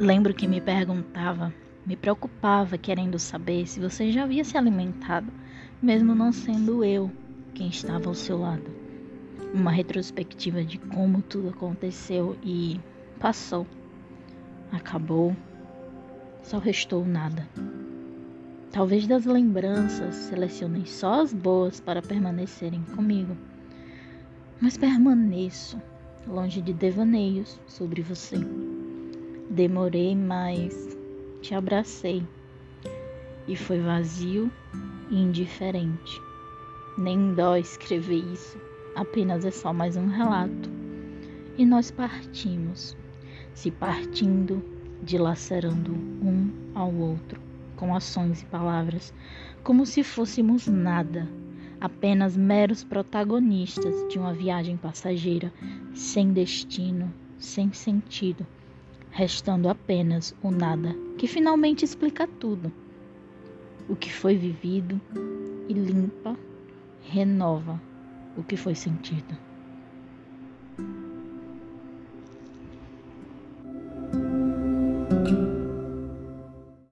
Lembro que me perguntava, me preocupava querendo saber se você já havia se alimentado, mesmo não sendo eu quem estava ao seu lado. Uma retrospectiva de como tudo aconteceu e passou. Acabou. Só restou nada. Talvez das lembranças selecionei só as boas para permanecerem comigo. Mas permaneço longe de devaneios sobre você. Demorei, mas te abracei. E foi vazio e indiferente. Nem dó escrever isso, apenas é só mais um relato. E nós partimos, se partindo, dilacerando um ao outro, com ações e palavras, como se fôssemos nada, apenas meros protagonistas de uma viagem passageira, sem destino, sem sentido, restando apenas o nada, que finalmente explica tudo. O que foi vivido e limpa, renova o que foi sentido.